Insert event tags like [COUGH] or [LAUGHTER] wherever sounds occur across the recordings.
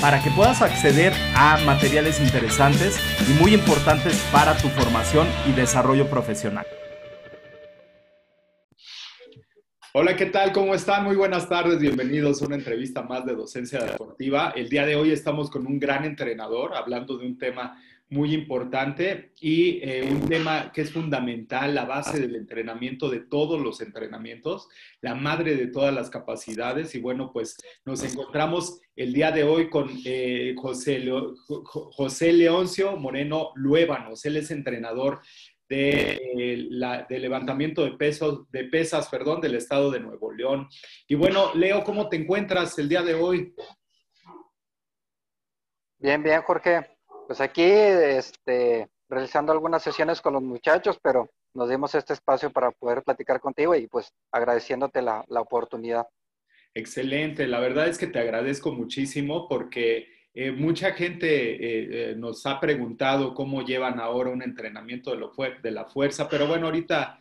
para que puedas acceder a materiales interesantes y muy importantes para tu formación y desarrollo profesional. Hola, ¿qué tal? ¿Cómo están? Muy buenas tardes, bienvenidos a una entrevista más de Docencia Deportiva. El día de hoy estamos con un gran entrenador hablando de un tema muy importante y eh, un tema que es fundamental, la base del entrenamiento de todos los entrenamientos, la madre de todas las capacidades. Y bueno, pues nos encontramos el día de hoy con eh, José, José Leoncio Moreno Luébanos. Él es entrenador de, eh, la, de levantamiento de, pesos, de pesas perdón, del estado de Nuevo León. Y bueno, Leo, ¿cómo te encuentras el día de hoy? Bien, bien, Jorge pues aquí este, realizando algunas sesiones con los muchachos, pero nos dimos este espacio para poder platicar contigo y pues agradeciéndote la, la oportunidad. Excelente, la verdad es que te agradezco muchísimo porque eh, mucha gente eh, eh, nos ha preguntado cómo llevan ahora un entrenamiento de, lo de la fuerza, pero bueno, ahorita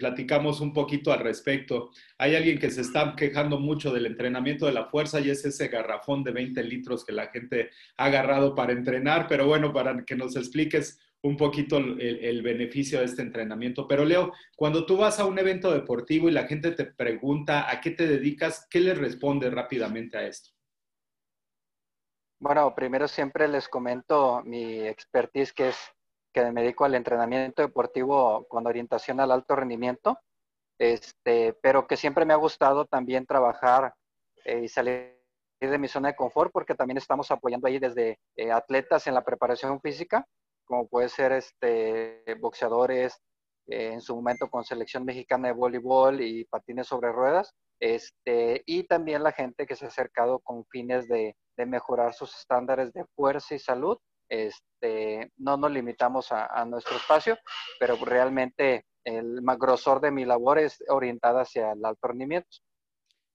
platicamos un poquito al respecto. Hay alguien que se está quejando mucho del entrenamiento de la fuerza y es ese garrafón de 20 litros que la gente ha agarrado para entrenar, pero bueno, para que nos expliques un poquito el, beneficio de este entrenamiento. Pero Leo, cuando tú vas a un evento deportivo y la gente te pregunta a qué te dedicas, ¿qué le respondes rápidamente a esto? Bueno, primero siempre les comento mi expertise, que es que me dedico al entrenamiento deportivo con orientación al alto rendimiento, este, pero que siempre me ha gustado también trabajar eh, y salir de mi zona de confort, porque también estamos apoyando ahí desde eh, atletas en la preparación física, como puede ser este, boxeadores, eh, en su momento con selección mexicana de voleibol y patines sobre ruedas, este, y también la gente que se ha acercado con fines de, de mejorar sus estándares de fuerza y salud este, no nos limitamos a, nuestro espacio, pero realmente el grosor de mi labor es orientada hacia el alto rendimiento.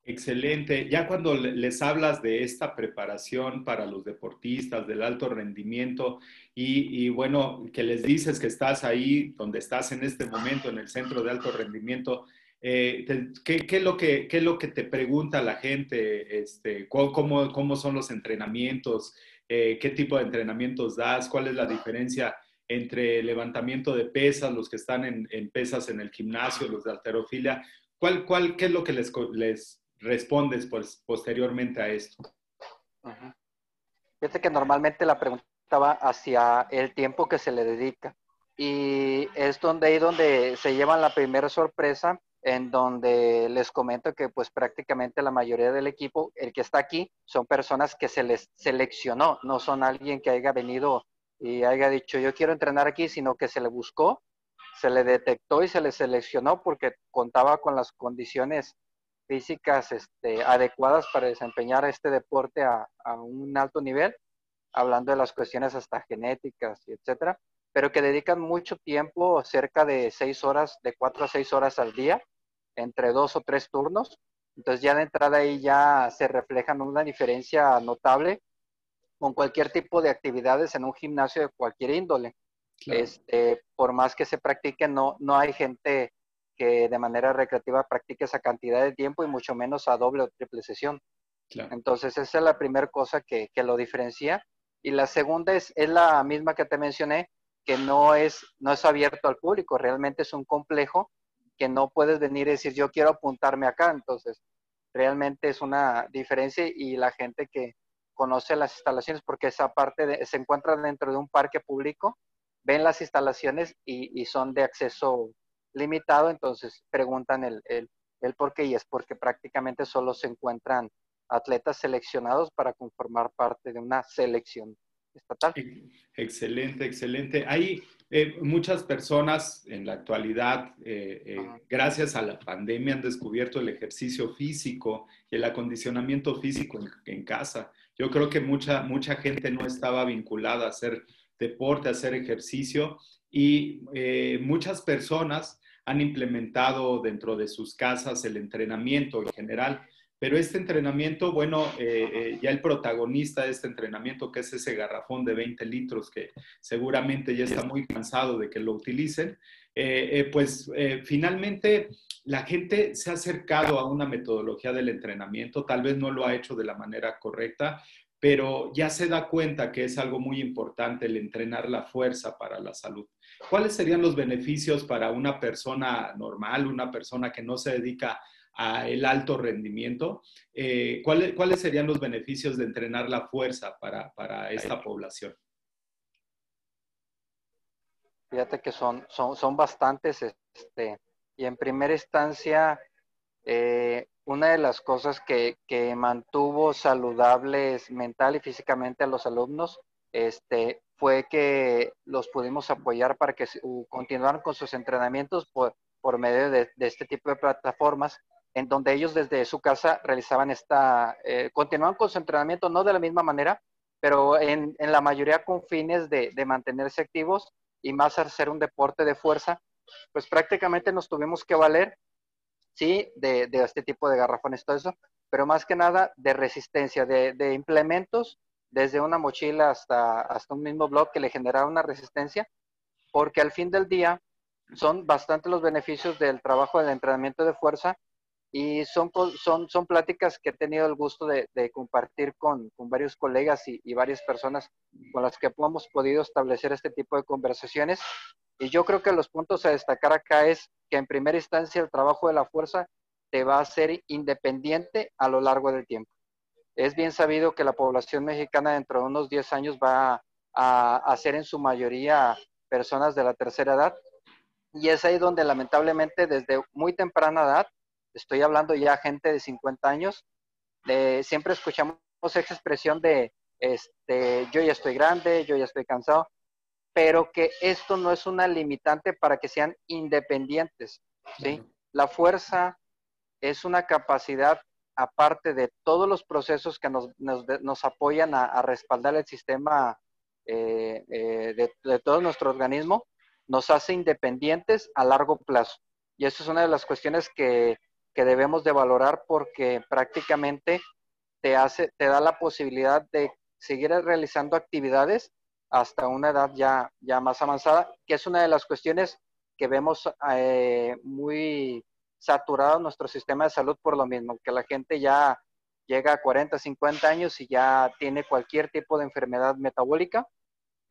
Excelente. Ya cuando les hablas de esta preparación para los deportistas, del alto rendimiento, y, bueno, que les dices que estás ahí, donde estás en este momento, en el centro de alto rendimiento, eh, ¿qué, es lo que, ¿qué, es lo que, te pregunta la gente? Este, ¿cómo, ¿Cómo son los entrenamientos? Eh, qué tipo de entrenamientos das, cuál es la diferencia entre levantamiento de pesas, los que están en, pesas en el gimnasio, los de alterofilia, ¿cuál, cuál, ¿qué es lo que les, les respondes pues, posteriormente a esto? Fíjate que normalmente la pregunta va hacia el tiempo que se le dedica y es donde ahí donde se llevan la primera sorpresa en donde les comento que pues prácticamente la mayoría del equipo, el que está aquí, son personas que se les seleccionó, no son alguien que haya venido y haya dicho yo quiero entrenar aquí, sino que se le buscó, se le detectó y se le seleccionó porque contaba con las condiciones físicas este, adecuadas para desempeñar este deporte a, a un alto nivel, hablando de las cuestiones hasta genéticas y etcétera pero que dedican mucho tiempo, cerca de seis horas, de cuatro a seis horas al día, entre dos o tres turnos. Entonces ya de entrada ahí ya se reflejan una diferencia notable con cualquier tipo de actividades en un gimnasio de cualquier índole. Este, por más que se practique, no, no hay gente que de manera recreativa practique esa cantidad de tiempo y mucho menos a doble o triple sesión. Entonces esa es la primera cosa que, que, lo diferencia. Y la segunda es, es la misma que te mencioné, que no es, no es abierto al público, realmente es un complejo que no puedes venir y decir yo quiero apuntarme acá, entonces realmente es una diferencia y la gente que conoce las instalaciones, porque esa parte se encuentra dentro de un parque público, ven las instalaciones y, son de acceso limitado, entonces preguntan el, el, el por qué y es porque prácticamente solo se encuentran atletas seleccionados para conformar parte de una selección estatal. Excelente, excelente. Ahí eh, muchas personas en la actualidad, eh, eh, gracias a la pandemia, han descubierto el ejercicio físico y el acondicionamiento físico en, casa. Yo creo que mucha, mucha gente no estaba vinculada a hacer deporte, a hacer ejercicio y muchas personas han implementado dentro de sus casas el entrenamiento en general. Pero este entrenamiento, bueno, eh, eh, ya el protagonista de este entrenamiento, que es ese garrafón de 20 litros que seguramente ya está muy cansado de que lo utilicen, eh, pues finalmente la gente se ha acercado a una metodología del entrenamiento, tal vez no lo ha hecho de la manera correcta, pero ya se da cuenta que es algo muy importante el entrenar la fuerza para la salud. ¿Cuáles serían los beneficios para una persona normal, una persona que no se dedica a el alto rendimiento? Eh, ¿cuáles, ¿cuáles, serían los beneficios de entrenar la fuerza para, para esta población? Fíjate que son, son, son bastantes, este, y en primera instancia, eh, una de las cosas que, que, mantuvo saludables mental y físicamente a los alumnos este, fue que los pudimos apoyar para que continuaran con sus entrenamientos por, por medio de, de, este tipo de plataformas en donde ellos desde su casa realizaban esta, eh, continuaban con su entrenamiento, no de la misma manera, pero en, en la mayoría con fines de, de, mantenerse activos y más hacer un deporte de fuerza, pues prácticamente nos tuvimos que valer, sí, de, de este tipo de garrafones, todo eso, pero más que nada de resistencia, de, de implementos, desde una mochila hasta, hasta un mismo blog que le generaba una resistencia, porque al fin del día son bastante los beneficios del trabajo del entrenamiento de fuerza y son, son, son pláticas que he tenido el gusto de, compartir con, con, varios colegas y, y, varias personas con las que hemos podido establecer este tipo de conversaciones. Y yo creo que los puntos a destacar acá es que en primera instancia el trabajo de la fuerza te va a hacer independiente a lo largo del tiempo. Es bien sabido que la población mexicana dentro de unos 10 años va a, a ser en su mayoría personas de la tercera edad. Y es ahí donde lamentablemente desde muy temprana edad estoy hablando ya gente de 50 años, siempre escuchamos esa expresión de, este, yo ya estoy grande, yo ya estoy cansado, pero que esto no es una limitante para que sean independientes, ¿sí? La fuerza es una capacidad aparte de todos los procesos que nos, nos, apoyan a, respaldar el sistema eh, eh, de, de, todo nuestro organismo, nos hace independientes a largo plazo. Y eso es una de las cuestiones que que debemos de valorar porque prácticamente te hace, te da la posibilidad de seguir realizando actividades hasta una edad ya, ya más avanzada, que es una de las cuestiones que vemos eh, muy saturado nuestro sistema de salud por lo mismo, que la gente ya llega a 40, 50 años y ya tiene cualquier tipo de enfermedad metabólica,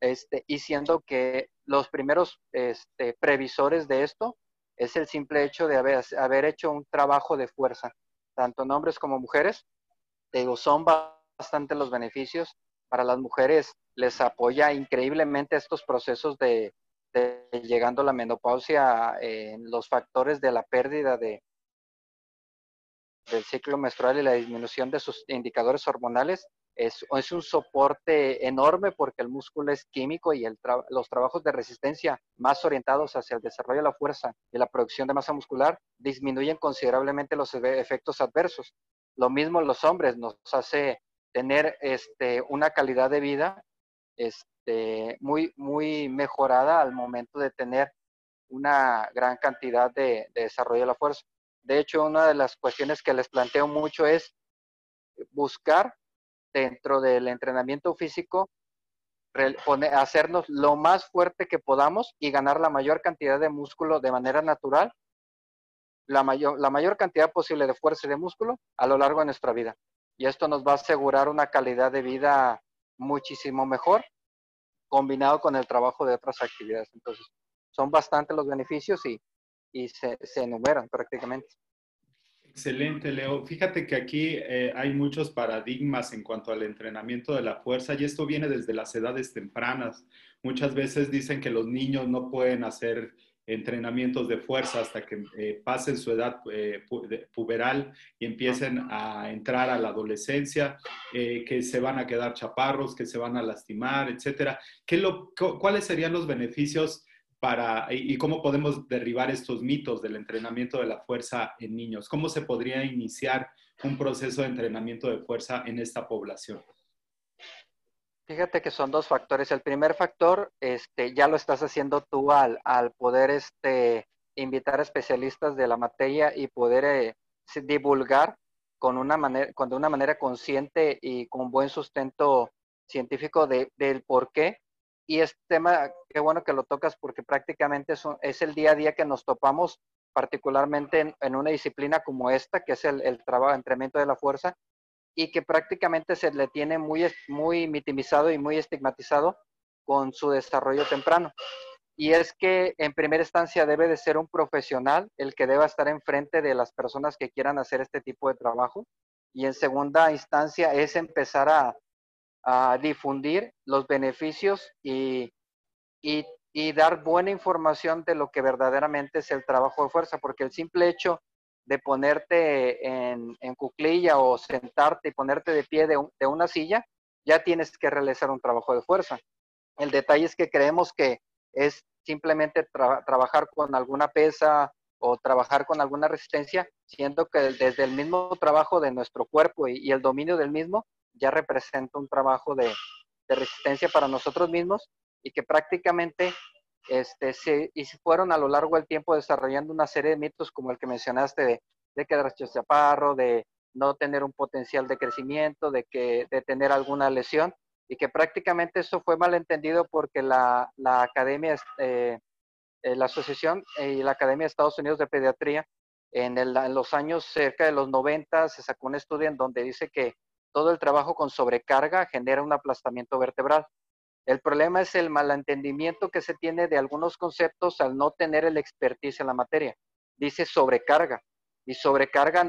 este, y siendo que los primeros este, previsores de esto es el simple hecho de haber, haber hecho un trabajo de fuerza, tanto en hombres como mujeres. digo, son bastante los beneficios. Para las mujeres les apoya increíblemente estos procesos de, llegando a la menopausia en los factores de la pérdida de, del ciclo menstrual y la disminución de sus indicadores hormonales es, es, un soporte enorme porque el músculo es químico y el los trabajos de resistencia más orientados hacia el desarrollo de la fuerza y la producción de masa muscular disminuyen considerablemente los efectos adversos. Lo mismo los hombres nos hace tener este, una calidad de vida este, muy, muy mejorada al momento de tener una gran cantidad de, de desarrollo de la fuerza. De hecho, una de las cuestiones que les planteo mucho es buscar dentro del entrenamiento físico, hacernos lo más fuerte que podamos y ganar la mayor cantidad de músculo de manera natural, la mayor, la mayor cantidad posible de fuerza y de músculo a lo largo de nuestra vida. Y esto nos va a asegurar una calidad de vida muchísimo mejor combinado con el trabajo de otras actividades. Entonces, son bastantes los beneficios y, y se enumeran prácticamente. Excelente, Leo. Fíjate que aquí eh, hay muchos paradigmas en cuanto al entrenamiento de la fuerza y esto viene desde las edades tempranas. Muchas veces dicen que los niños no pueden hacer entrenamientos de fuerza hasta que eh, pasen su edad eh, puberal y empiecen a entrar a la adolescencia, eh, que se van a quedar chaparros, que se van a lastimar, etcétera. ¿Qué lo, ¿Cuáles serían los beneficios para, y cómo podemos derribar estos mitos del entrenamiento de la fuerza en niños? ¿Cómo se podría iniciar un proceso de entrenamiento de fuerza en esta población? Fíjate que son dos factores. El primer factor, este, ya lo estás haciendo tú al, al poder este, invitar a especialistas de la materia y poder eh, divulgar con una manera, con de una manera consciente y con buen sustento científico de, del por qué. Y este tema, qué bueno que lo tocas porque prácticamente es, es el día a día que nos topamos, particularmente en, una disciplina como esta, que es el, el trabajo, entrenamiento de la fuerza, y que prácticamente se le tiene muy, muy mitimizado y muy estigmatizado con su desarrollo temprano. Y es que en primera instancia debe de ser un profesional el que deba estar enfrente de las personas que quieran hacer este tipo de trabajo. Y en segunda instancia es empezar a, a difundir los beneficios y, y, y, dar buena información de lo que verdaderamente es el trabajo de fuerza, porque el simple hecho de ponerte en, en cuclilla o sentarte y ponerte de pie de, de, una silla, ya tienes que realizar un trabajo de fuerza. El detalle es que creemos que es simplemente trabajar con alguna pesa o trabajar con alguna resistencia, siendo que desde el mismo trabajo de nuestro cuerpo y, el dominio del mismo ya representa un trabajo de, resistencia para nosotros mismos y que prácticamente este, se, y fueron a lo largo del tiempo desarrollando una serie de mitos como el que mencionaste de, de quedarse chaparro, de no tener un potencial de crecimiento, de, que, de tener alguna lesión, y que prácticamente eso fue malentendido porque la, la Academia, eh, eh, la Asociación y la Academia de Estados Unidos de Pediatría, en, el, en, los años cerca de los 90 se sacó un estudio en donde dice que todo el trabajo con sobrecarga genera un aplastamiento vertebral. El problema es el malentendimiento que se tiene de algunos conceptos al no tener el expertise en la materia. Dice sobrecarga. Y sobrecarga,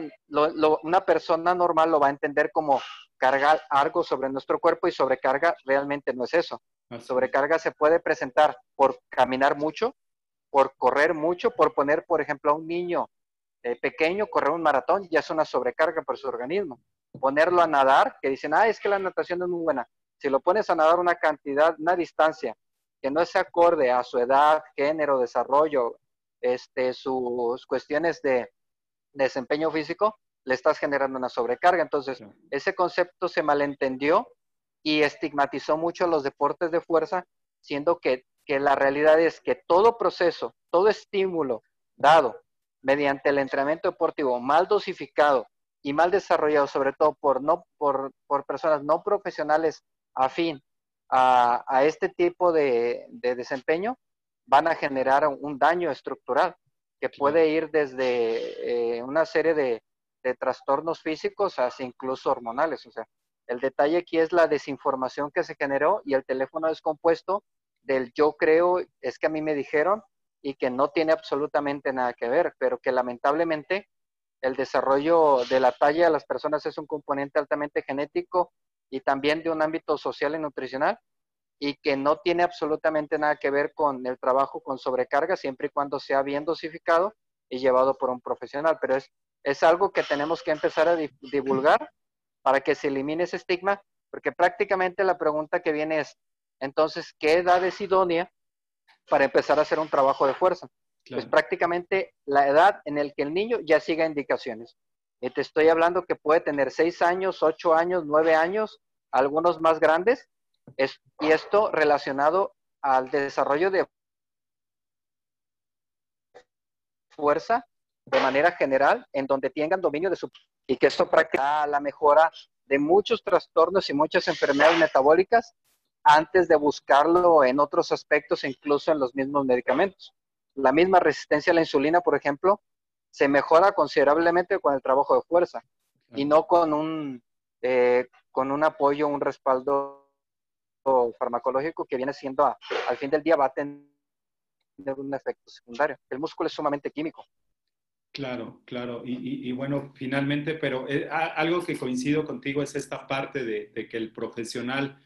una persona normal lo va a entender como cargar algo sobre nuestro cuerpo y sobrecarga realmente no es eso. Sobrecarga se puede presentar por caminar mucho, por correr mucho, por poner, por ejemplo, a un niño eh, pequeño correr un maratón, ya es una sobrecarga para su organismo. Ponerlo a nadar, que dicen, ah, es que la natación no es muy buena si lo pones a nadar una cantidad, una distancia que no se acorde a su edad, género, desarrollo, este, sus cuestiones de desempeño físico, le estás generando una sobrecarga. Entonces, ese concepto se malentendió y estigmatizó mucho los deportes de fuerza, siendo que, que la realidad es que todo proceso, todo estímulo dado mediante el entrenamiento deportivo mal dosificado y mal desarrollado, sobre todo por, no, por, por personas no profesionales afín a, a este tipo de, de, desempeño, van a generar un daño estructural que puede ir desde eh, una serie de, de, trastornos físicos hasta incluso hormonales. O sea, el detalle aquí es la desinformación que se generó y el teléfono descompuesto del yo creo, es que a mí me dijeron y que no tiene absolutamente nada que ver, pero que lamentablemente el desarrollo de la talla de las personas es un componente altamente genético y también de un ámbito social y nutricional y que no tiene absolutamente nada que ver con el trabajo con sobrecarga siempre y cuando sea bien dosificado y llevado por un profesional. Pero es, es algo que tenemos que empezar a divulgar para que se elimine ese estigma, porque prácticamente la pregunta que viene es, entonces, ¿qué edad es idónea para empezar a hacer un trabajo de fuerza? Pues prácticamente la edad en la que el niño ya siga indicaciones. Y te estoy hablando que puede tener seis años, ocho años, nueve años, algunos más grandes, es, y esto relacionado al desarrollo de fuerza de manera general, en donde tengan dominio de su y que esto practica la mejora de muchos trastornos y muchas enfermedades metabólicas antes de buscarlo en otros aspectos, incluso en los mismos medicamentos. La misma resistencia a la insulina, por ejemplo, se mejora considerablemente con el trabajo de fuerza y no con un, eh, con un apoyo, un respaldo farmacológico que viene siendo, al fin del día, va a tener un efecto secundario. El músculo es sumamente químico. Claro, claro. Y, y, bueno, finalmente, pero eh, algo que coincido contigo es esta parte de, de que el profesional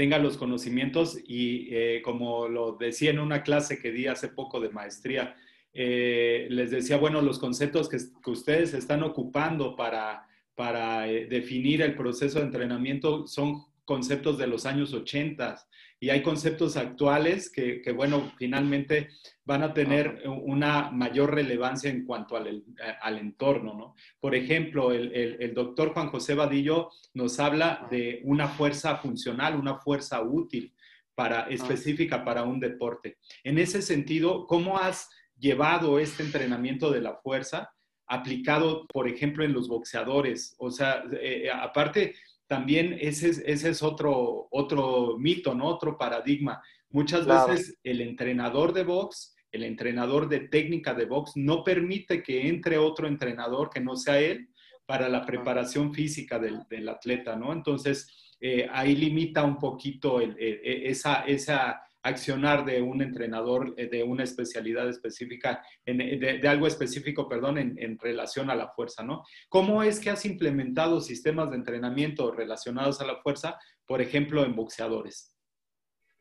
tenga los conocimientos y eh, como lo decía en una clase que di hace poco de maestría, eh, les decía, bueno, los conceptos que, ustedes están ocupando para, para eh, definir el proceso de entrenamiento son conceptos de los años 80 y hay conceptos actuales que, bueno, finalmente van a tener una mayor relevancia en cuanto al, al entorno, ¿no? Por ejemplo, el, el, doctor Juan José Vadillo nos habla de una fuerza funcional, una fuerza útil para, específica para un deporte. En ese sentido, ¿cómo has llevado este entrenamiento de la fuerza aplicado, por ejemplo, en los boxeadores? O sea, eh, aparte también ese, ese es otro, otro mito, ¿no? Otro paradigma. Muchas veces el entrenador de box, el entrenador de técnica de box, no permite que entre otro entrenador que no sea él para la preparación física del, del atleta, ¿no? Entonces, eh, ahí limita un poquito el, esa, esa accionar de un entrenador eh, de una especialidad específica, de, algo específico, perdón, en, relación a la fuerza, ¿no? ¿Cómo es que has implementado sistemas de entrenamiento relacionados a la fuerza, por ejemplo, en boxeadores?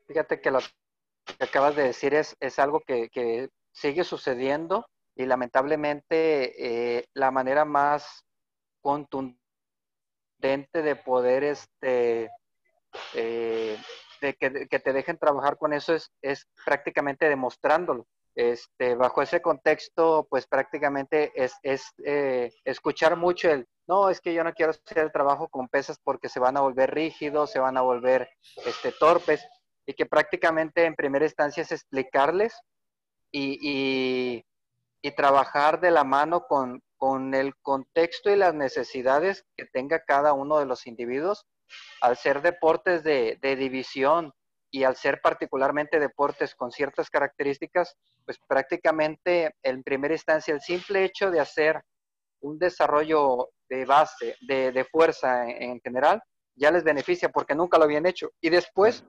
Fíjate que lo que acabas de decir es, es algo que, sigue sucediendo y lamentablemente eh, la manera más contundente de poder este, eh, que, te dejen trabajar con eso es, es prácticamente demostrándolo. Este, bajo ese contexto, pues prácticamente es, es eh, escuchar mucho el, no, es que yo no quiero hacer el trabajo con pesas porque se van a volver rígidos, se van a volver este, torpes, y que prácticamente en primera instancia es explicarles y, y, y trabajar de la mano con, con el contexto y las necesidades que tenga cada uno de los individuos al ser deportes de, división y al ser particularmente deportes con ciertas características, pues prácticamente en primera instancia el simple hecho de hacer un desarrollo de base, de, fuerza en, general, ya les beneficia porque nunca lo habían hecho. Y después,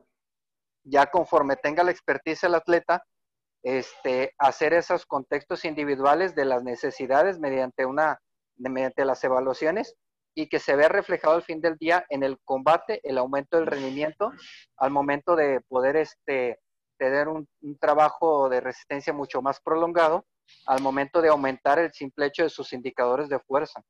ya conforme tenga la expertise el atleta, este, hacer esos contextos individuales de las necesidades mediante, una, mediante las evaluaciones y que se vea reflejado al fin del día en el combate, el aumento del rendimiento, al momento de poder este, tener un, trabajo de resistencia mucho más prolongado, al momento de aumentar el simple hecho de sus indicadores de fuerza.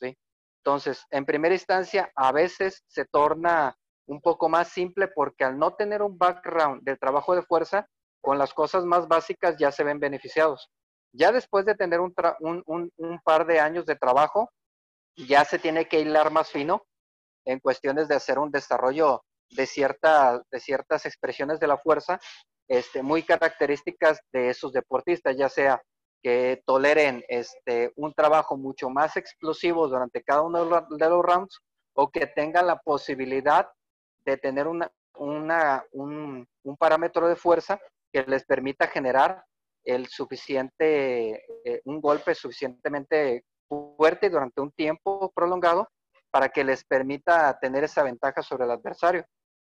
¿sí? Entonces, en primera instancia, a veces se torna un poco más simple porque al no tener un background del trabajo de fuerza, con las cosas más básicas ya se ven beneficiados. Ya después de tener un par de años de trabajo, ya se tiene que hilar más fino en cuestiones de hacer un desarrollo de, cierta, de ciertas expresiones de la fuerza este, muy características de esos deportistas, ya sea que toleren este, un trabajo mucho más explosivo durante cada uno de los rounds o que tengan la posibilidad de tener una, una, un, un, parámetro de fuerza que les permita generar el suficiente, eh, un golpe suficientemente fuerte durante un tiempo prolongado para que les permita tener esa ventaja sobre el adversario.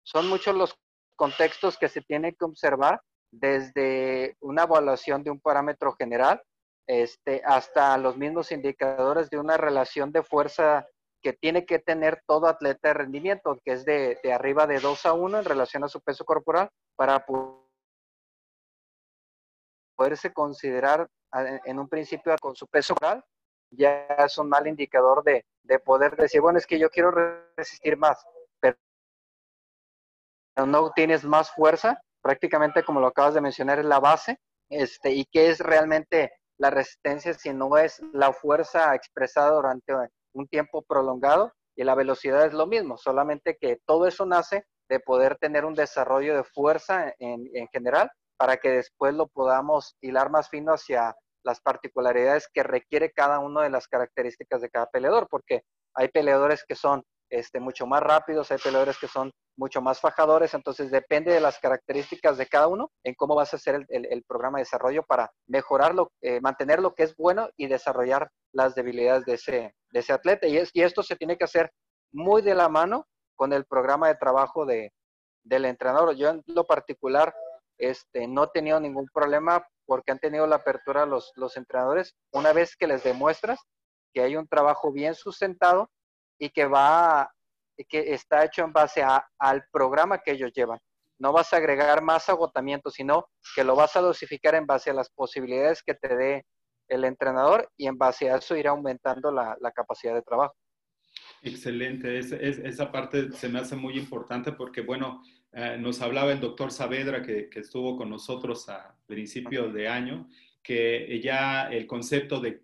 Son muchos los contextos que se tienen que observar desde una evaluación de un parámetro general este, hasta los mismos indicadores de una relación de fuerza que tiene que tener todo atleta de rendimiento, que es de, de arriba de 2 a 1 en relación a su peso corporal, para poderse considerar en un principio con su peso corporal ya es un mal indicador de, poder decir, bueno, es que yo quiero resistir más, pero no tienes más fuerza, prácticamente como lo acabas de mencionar, es la base, este, y qué es realmente la resistencia si no es la fuerza expresada durante un tiempo prolongado y la velocidad es lo mismo, solamente que todo eso nace de poder tener un desarrollo de fuerza en, en general para que después lo podamos hilar más fino hacia las particularidades que requiere cada una de las características de cada peleador, porque hay peleadores que son este, mucho más rápidos, hay peleadores que son mucho más fajadores, entonces depende de las características de cada uno en cómo vas a hacer el, programa de desarrollo para mejorarlo, eh, mantener lo que es bueno y desarrollar las debilidades de ese, de ese atleta. Y, es, y esto se tiene que hacer muy de la mano con el programa de trabajo de, del entrenador. Yo en lo particular este, no he tenido ningún problema porque han tenido la apertura los, los entrenadores una vez que les demuestras que hay un trabajo bien sustentado y que va que está hecho en base al programa que ellos llevan. No vas a agregar más agotamiento, sino que lo vas a dosificar en base a las posibilidades que te dé el entrenador y en base a eso ir aumentando la capacidad de trabajo. Excelente, esa parte se me hace muy importante porque, bueno, eh, nos hablaba el doctor Saavedra que, estuvo con nosotros a principios de año, que ya el concepto de,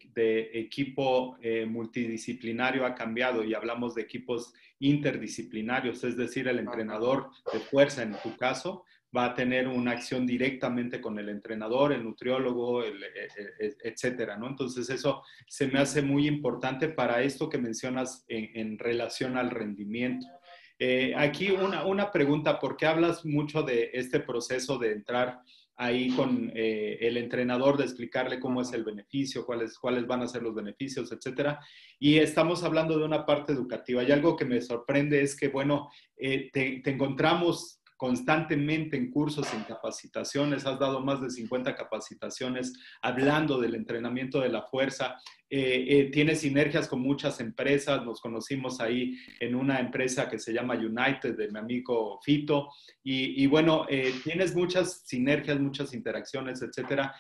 equipo eh, multidisciplinario ha cambiado y hablamos de equipos interdisciplinarios, es decir, el entrenador de fuerza en tu caso va a tener una acción directamente con el entrenador, el nutriólogo, el, e, e, e, etcétera, ¿no? Entonces eso se me hace muy importante para esto que mencionas en, relación al rendimiento. Eh, aquí una, una pregunta, porque hablas mucho de este proceso de entrar ahí con eh, el entrenador de explicarle cómo es el beneficio, cuáles, cuáles van a ser los beneficios, etcétera. Y estamos hablando de una parte educativa. Y algo que me sorprende es que, bueno, eh, te, te, encontramos constantemente en cursos, en capacitaciones, has dado más de 50 capacitaciones hablando del entrenamiento de la fuerza, eh, eh, tienes sinergias con muchas empresas, nos conocimos ahí en una empresa que se llama United de mi amigo Fito, y, bueno, eh, tienes muchas sinergias, muchas interacciones, etcétera.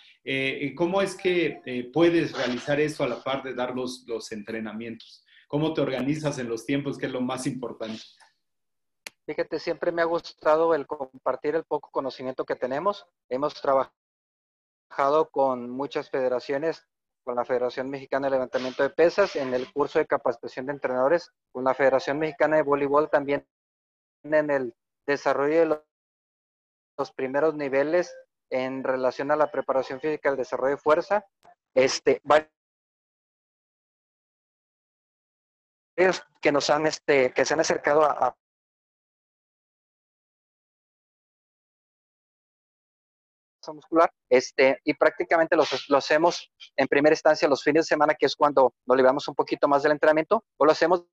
¿Cómo es que puedes realizar eso a la par de dar los, los entrenamientos? ¿Cómo te organizas en los tiempos, que es lo más importante? Fíjate, siempre me ha gustado el compartir el poco conocimiento que tenemos. Hemos trabajado con muchas federaciones, con la Federación Mexicana de Levantamiento de Pesas, en el curso de capacitación de entrenadores, con la Federación Mexicana de Voleibol también en el desarrollo de los, primeros niveles en relación a la preparación física, el desarrollo de fuerza. Este, que nos han este que se han acercado a, muscular, este, y prácticamente lo hacemos en primera instancia los fines de semana, que es cuando nos liberamos un poquito más del entrenamiento, o lo hacemos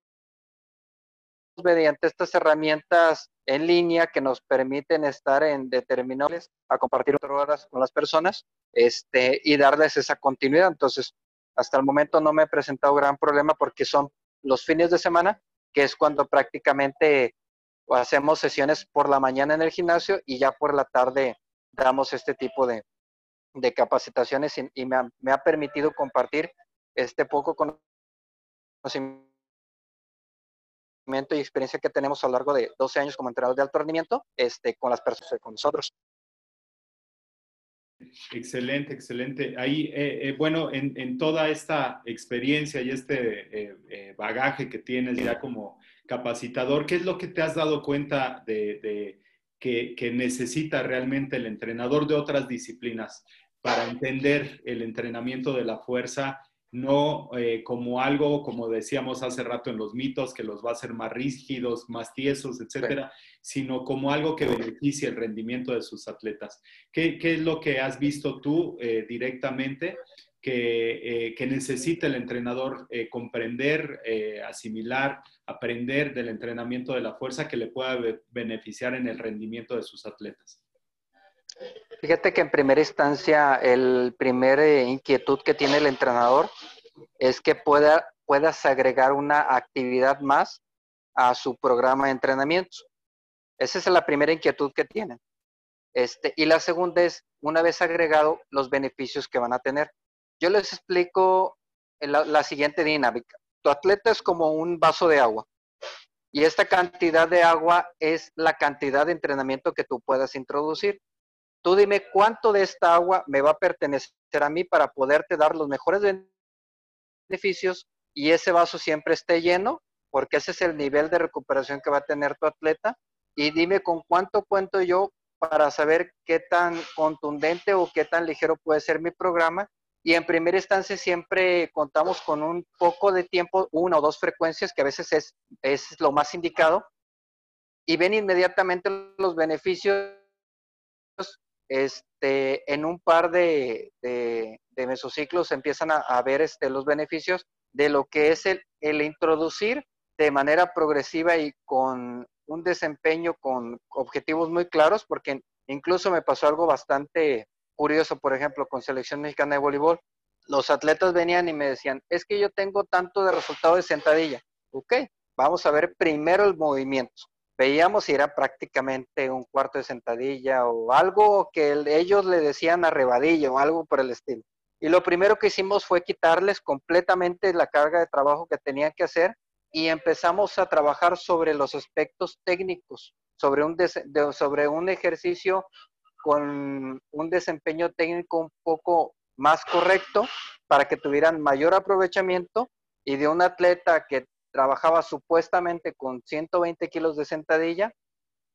mediante estas herramientas en línea que nos permiten estar en determinables, a compartir horas con las personas este, y darles esa continuidad. Entonces, hasta el momento no me he presentado gran problema porque son los fines de semana, que es cuando prácticamente hacemos sesiones por la mañana en el gimnasio y ya por la tarde damos este tipo de, capacitaciones y, me, ha, permitido compartir este poco conocimiento y experiencia que tenemos a lo largo de 12 años como entrenador de alto rendimiento este, con las personas, con nosotros. Excelente, excelente. Ahí, eh, eh, bueno, en, toda esta experiencia y este eh, bagaje que tienes ya como capacitador, ¿qué es lo que te has dado cuenta de que, necesita realmente el entrenador de otras disciplinas para entender el entrenamiento de la fuerza, no eh, como algo, como decíamos hace rato en los mitos, que los va a hacer más rígidos, más tiesos, etcétera, sino como algo que beneficie el rendimiento de sus atletas. ¿Qué, es lo que has visto tú eh, directamente eh, que, necesita el entrenador eh, comprender, eh, asimilar, aprender del entrenamiento de la fuerza que le pueda beneficiar en el rendimiento de sus atletas. Fíjate que en primera instancia el primer inquietud que tiene el entrenador es que pueda, puedas agregar una actividad más a su programa de entrenamiento. Esa es la primera inquietud que tienen. Este, y la segunda es, una vez agregado, los beneficios que van a tener. Yo les explico la, siguiente dinámica. Tu atleta es como un vaso de agua y esta cantidad de agua es la cantidad de entrenamiento que tú puedas introducir. Tú dime cuánto de esta agua me va a pertenecer a mí para poderte dar los mejores beneficios y ese vaso siempre esté lleno, porque ese es el nivel de recuperación que va a tener tu atleta. Y dime con cuánto cuento yo para saber qué tan contundente o qué tan ligero puede ser mi programa y en primera instancia siempre contamos con un poco de tiempo, una o dos frecuencias, que a veces es, es lo más indicado, y ven inmediatamente los beneficios este, en un par de, de, mesociclos empiezan a, ver este, los beneficios de lo que es el, el introducir de manera progresiva y con un desempeño con objetivos muy claros, porque incluso me pasó algo bastante curioso, por ejemplo, con selección mexicana de voleibol, los atletas venían y me decían, es que yo tengo tanto de resultado de sentadilla. Ok, vamos a ver primero el movimiento. Veíamos si era prácticamente un cuarto de sentadilla o algo que ellos le decían arrebadilla o algo por el estilo. Y lo primero que hicimos fue quitarles completamente la carga de trabajo que tenían que hacer y empezamos a trabajar sobre los aspectos técnicos, sobre un, sobre un ejercicio con un desempeño técnico un poco más correcto para que tuvieran mayor aprovechamiento y de un atleta que trabajaba supuestamente con 120 kilos de sentadilla,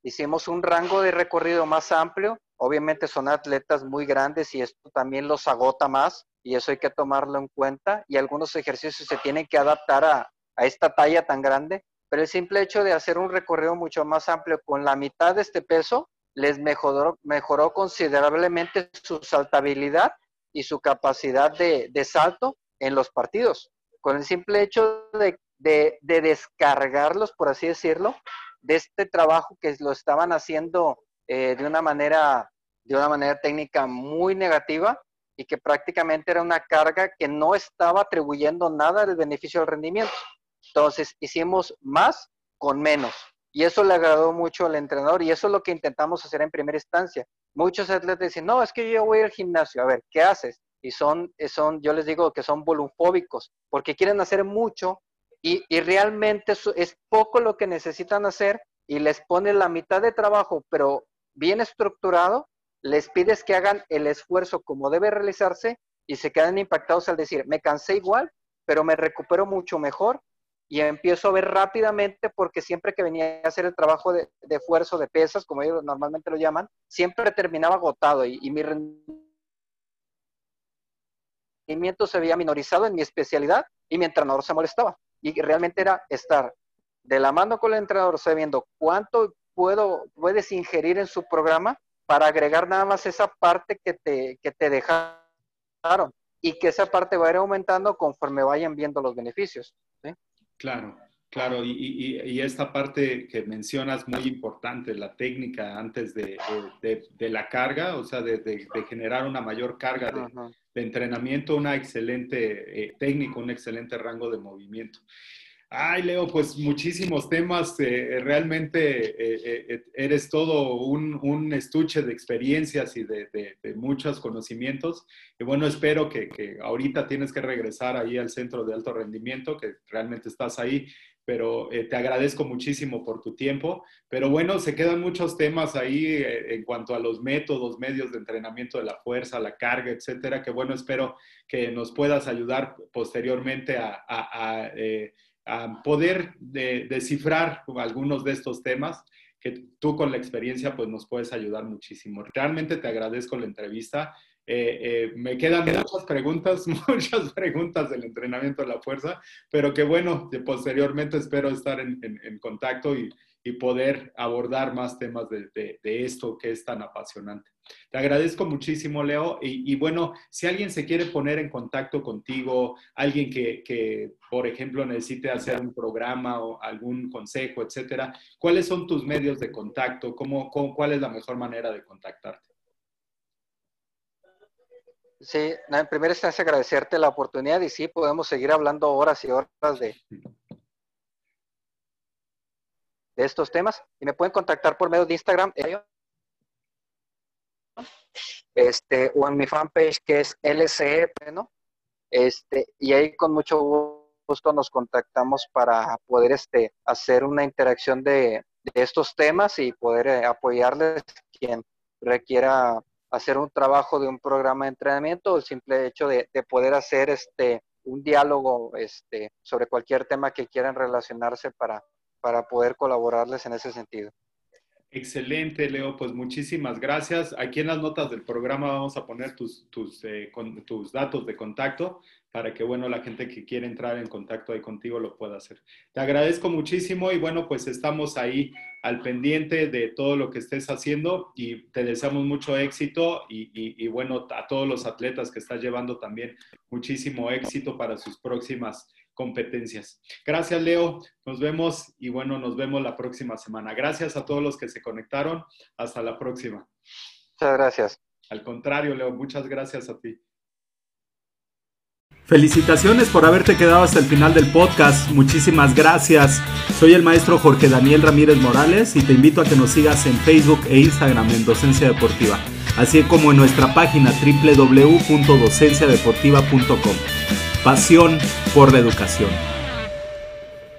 hicimos un rango de recorrido más amplio. Obviamente son atletas muy grandes y esto también los agota más y eso hay que tomarlo en cuenta y algunos ejercicios se tienen que adaptar a, a esta talla tan grande, pero el simple hecho de hacer un recorrido mucho más amplio con la mitad de este peso les mejoró, mejoró considerablemente su saltabilidad y su capacidad de, salto en los partidos. Con el simple hecho de, descargarlos, por así decirlo, de este trabajo que lo estaban haciendo eh, de, una manera, de una manera técnica muy negativa y que prácticamente era una carga que no estaba atribuyendo nada del beneficio del rendimiento. Entonces hicimos más con menos. Y eso le agradó mucho al entrenador y eso es lo que intentamos hacer en primera instancia. Muchos atletas dicen, no, es que yo voy al gimnasio, a ver, ¿qué haces? Y son, son yo les digo que son volufóbicos, porque quieren hacer mucho y, y realmente es poco lo que necesitan hacer y les pones la mitad de trabajo, pero bien estructurado, les pides que hagan el esfuerzo como debe realizarse y se quedan impactados al decir, me cansé igual, pero me recupero mucho mejor y empiezo a ver rápidamente porque siempre que venía a hacer el trabajo de, de esfuerzo de pesas, como ellos normalmente lo llaman, siempre terminaba agotado y, mi rendimiento se veía minorizado en mi especialidad y mi entrenador se molestaba. Y realmente era estar de la mano con el entrenador, sabiendo cuánto puedo, puedes ingerir en su programa para agregar nada más esa parte que te, que te dejaron y que esa parte va a ir aumentando conforme vayan viendo los beneficios. Claro, claro, y, y, y, esta parte que mencionas muy importante, la técnica antes de, de, de la carga, o sea, de, de, generar una mayor carga de, entrenamiento, una excelente eh, técnica, un excelente rango de movimiento. Ay, Leo, pues muchísimos temas. Eh, realmente eh, eh, eres todo un, un, estuche de experiencias y de, de, de, muchos conocimientos. Y bueno, espero que, que, ahorita tienes que regresar ahí al centro de alto rendimiento, que realmente estás ahí, pero eh, te agradezco muchísimo por tu tiempo. Pero bueno, se quedan muchos temas ahí eh, en cuanto a los métodos, medios de entrenamiento de la fuerza, la carga, etcétera, que bueno, espero que nos puedas ayudar posteriormente a... a, a eh, a poder de, descifrar algunos de estos temas que tú con la experiencia pues nos puedes ayudar muchísimo. Realmente te agradezco la entrevista. Eh, eh, me quedan muchas preguntas, [LAUGHS] muchas preguntas del entrenamiento de la fuerza, pero que bueno, posteriormente espero estar en, en, en contacto y, y, poder abordar más temas de, esto que es tan apasionante. Te agradezco muchísimo, Leo. Y, bueno, si alguien se quiere poner en contacto contigo, alguien que, por ejemplo, necesite hacer un programa o algún consejo, etcétera, ¿cuáles son tus medios de contacto? ¿Cómo, cómo, ¿Cuál es la mejor manera de contactarte? Sí, en primera instancia agradecerte la oportunidad y sí, podemos seguir hablando horas y horas de, de estos temas. Y me pueden contactar por medio de Instagram. este, o en mi fanpage que es LCE, ¿no? Este, y ahí con mucho gusto nos contactamos para poder este, hacer una interacción de, de estos temas y poder eh, apoyarles quien requiera hacer un trabajo de un programa de entrenamiento o el simple hecho de, de poder hacer este, un diálogo este, sobre cualquier tema que quieran relacionarse para, para poder colaborarles en ese sentido. Excelente, Leo. Pues muchísimas gracias. Aquí en las notas del programa vamos a poner tus, tus, eh, con, tus datos de contacto para que, bueno, la gente que quiere entrar en contacto ahí contigo lo pueda hacer. Te agradezco muchísimo y, bueno, pues estamos ahí al pendiente de todo lo que estés haciendo y te deseamos mucho éxito y, y, y bueno, a todos los atletas que estás llevando también muchísimo éxito para sus próximas competencias. Gracias, Leo. Nos vemos y bueno, nos vemos la próxima semana. Gracias a todos los que se conectaron. Hasta la próxima. Muchas gracias. Al contrario, Leo, muchas gracias a ti. Felicitaciones por haberte quedado hasta el final del podcast. Muchísimas gracias. Soy el maestro Jorge Daniel Ramírez Morales y te invito a que nos sigas en Facebook e Instagram en Docencia Deportiva, así como en nuestra página www.docenciadeportiva.com pasión por la educación.